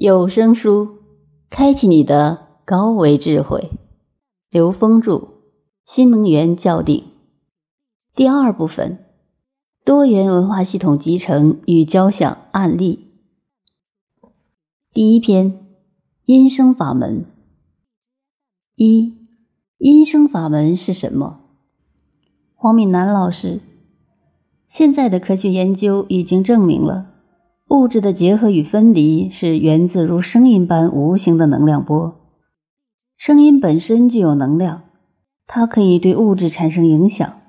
有声书，开启你的高维智慧。刘峰著，新能源教定第二部分：多元文化系统集成与交响案例。第一篇：音声法门。一、音声法门是什么？黄敏南老师，现在的科学研究已经证明了。物质的结合与分离是源自如声音般无形的能量波。声音本身具有能量，它可以对物质产生影响。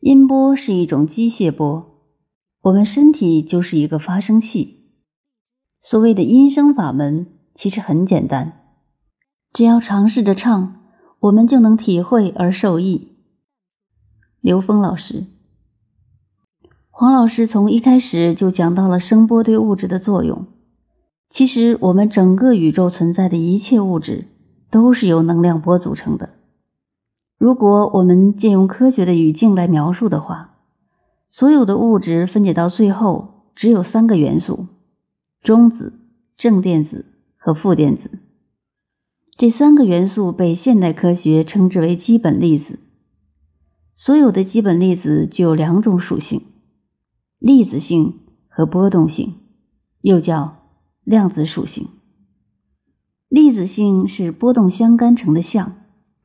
音波是一种机械波，我们身体就是一个发声器。所谓的音声法门其实很简单，只要尝试着唱，我们就能体会而受益。刘峰老师。黄老师从一开始就讲到了声波对物质的作用。其实，我们整个宇宙存在的一切物质都是由能量波组成的。如果我们借用科学的语境来描述的话，所有的物质分解到最后只有三个元素：中子、正电子和负电子。这三个元素被现代科学称之为基本粒子。所有的基本粒子具有两种属性。粒子性和波动性，又叫量子属性。粒子性是波动相干成的相，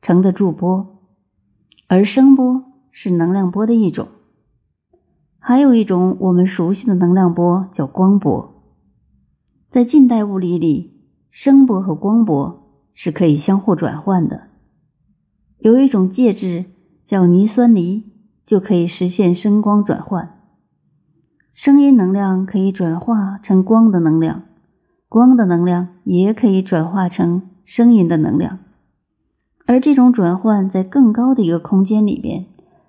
成的驻波，而声波是能量波的一种。还有一种我们熟悉的能量波叫光波。在近代物理里，声波和光波是可以相互转换的。有一种介质叫铌酸锂，就可以实现声光转换。声音能量可以转化成光的能量，光的能量也可以转化成声音的能量，而这种转换在更高的一个空间里边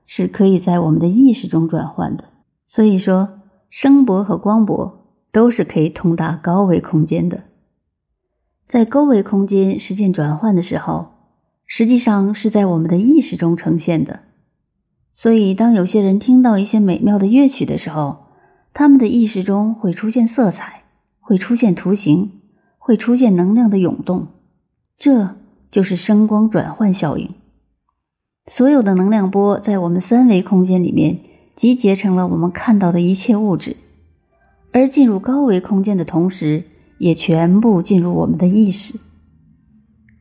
是可以在我们的意识中转换的。所以说，声波和光波都是可以通达高维空间的。在高维空间实现转换的时候，实际上是在我们的意识中呈现的。所以，当有些人听到一些美妙的乐曲的时候，他们的意识中会出现色彩，会出现图形，会出现能量的涌动，这就是声光转换效应。所有的能量波在我们三维空间里面集结成了我们看到的一切物质，而进入高维空间的同时，也全部进入我们的意识。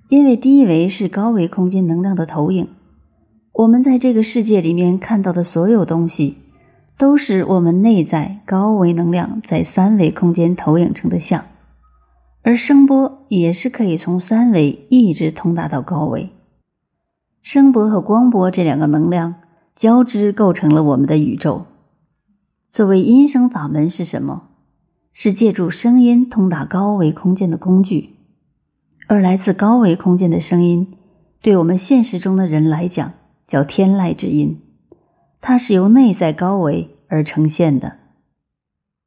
因为低维是高维空间能量的投影，我们在这个世界里面看到的所有东西。都是我们内在高维能量在三维空间投影成的像，而声波也是可以从三维一直通达到高维。声波和光波这两个能量交织构成了我们的宇宙。作为音声法门是什么？是借助声音通达高维空间的工具。而来自高维空间的声音，对我们现实中的人来讲，叫天籁之音。它是由内在高维而呈现的。